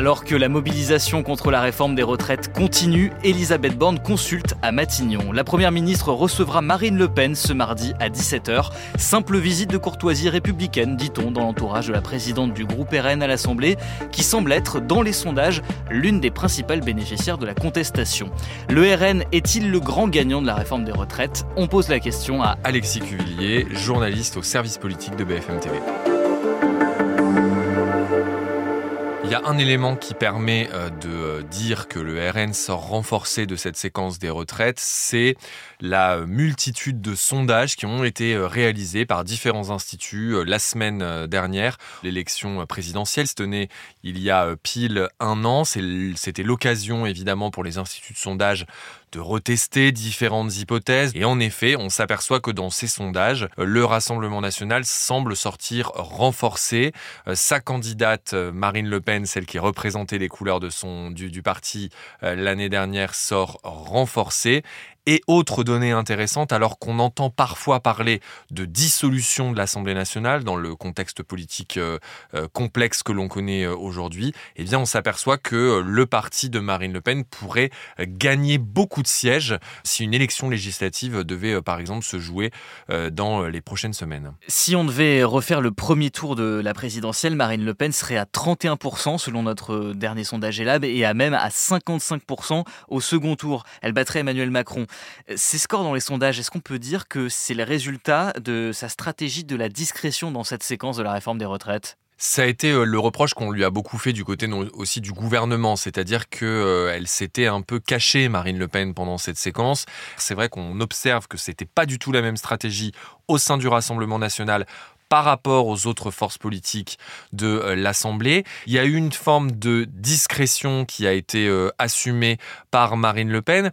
Alors que la mobilisation contre la réforme des retraites continue, Elisabeth Borne consulte à Matignon. La première ministre recevra Marine Le Pen ce mardi à 17h. Simple visite de courtoisie républicaine, dit-on, dans l'entourage de la présidente du groupe RN à l'Assemblée, qui semble être, dans les sondages, l'une des principales bénéficiaires de la contestation. Le RN est-il le grand gagnant de la réforme des retraites? On pose la question à Alexis Cuvillier, journaliste au service politique de BFM TV. Il y a un élément qui permet euh, de euh, dire que le RN sort renforcé de cette séquence des retraites, c'est la multitude de sondages qui ont été euh, réalisés par différents instituts la semaine dernière. L'élection présidentielle se tenait il y a pile un an. C'était l'occasion évidemment pour les instituts de sondage de retester différentes hypothèses. Et en effet, on s'aperçoit que dans ces sondages, le Rassemblement national semble sortir renforcé. Euh, sa candidate euh, Marine Le Pen, celle qui représentait les couleurs de son, du, du parti euh, l'année dernière, sort renforcée. Et autre donnée intéressante, alors qu'on entend parfois parler de dissolution de l'Assemblée nationale dans le contexte politique euh, euh, complexe que l'on connaît euh, aujourd'hui, eh bien on s'aperçoit que le parti de Marine Le Pen pourrait gagner beaucoup de sièges si une élection législative devait par exemple se jouer dans les prochaines semaines. Si on devait refaire le premier tour de la présidentielle, Marine Le Pen serait à 31% selon notre dernier sondage Elab et à même à 55% au second tour. Elle battrait Emmanuel Macron. Ces scores dans les sondages, est-ce qu'on peut dire que c'est le résultat de sa stratégie de la discrétion dans cette séquence de la réforme des retraites? Ça a été euh, le reproche qu'on lui a beaucoup fait du côté aussi du gouvernement, c'est-à-dire qu'elle euh, s'était un peu cachée, Marine Le Pen, pendant cette séquence. C'est vrai qu'on observe que c'était pas du tout la même stratégie au sein du Rassemblement national par rapport aux autres forces politiques de euh, l'Assemblée. Il y a eu une forme de discrétion qui a été assumée par Marine Le Pen.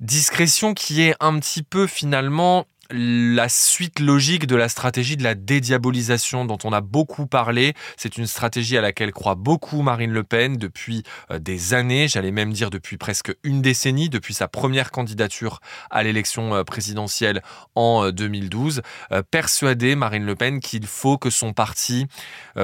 Discrétion qui est un petit peu finalement la suite logique de la stratégie de la dédiabolisation dont on a beaucoup parlé. C'est une stratégie à laquelle croit beaucoup Marine Le Pen depuis euh, des années, j'allais même dire depuis presque une décennie, depuis sa première candidature à l'élection euh, présidentielle en 2012. Euh, persuadée, Marine Le Pen, qu'il faut que son parti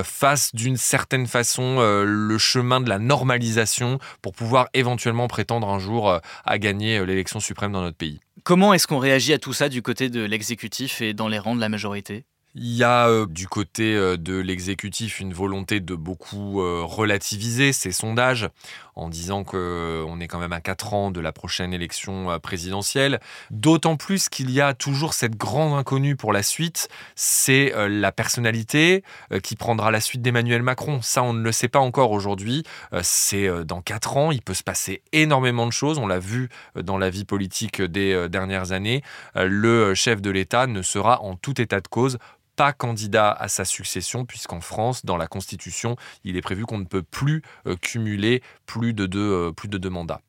fasse d'une certaine façon le chemin de la normalisation pour pouvoir éventuellement prétendre un jour à gagner l'élection suprême dans notre pays. Comment est-ce qu'on réagit à tout ça du côté de l'exécutif et dans les rangs de la majorité? Il y a euh, du côté euh, de l'exécutif une volonté de beaucoup euh, relativiser ces sondages en disant qu'on est quand même à 4 ans de la prochaine élection présidentielle. D'autant plus qu'il y a toujours cette grande inconnue pour la suite, c'est la personnalité qui prendra la suite d'Emmanuel Macron. Ça, on ne le sait pas encore aujourd'hui. C'est dans 4 ans, il peut se passer énormément de choses. On l'a vu dans la vie politique des dernières années. Le chef de l'État ne sera en tout état de cause pas candidat à sa succession, puisqu'en France, dans la Constitution, il est prévu qu'on ne peut plus euh, cumuler plus de deux, euh, plus de deux mandats.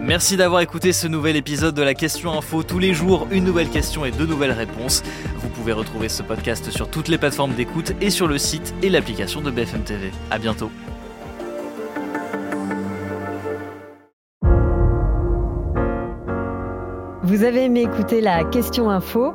Merci d'avoir écouté ce nouvel épisode de la Question Info. Tous les jours, une nouvelle question et deux nouvelles réponses. Vous pouvez retrouver ce podcast sur toutes les plateformes d'écoute et sur le site et l'application de BFM TV. À bientôt. Vous avez aimé écouter la Question Info?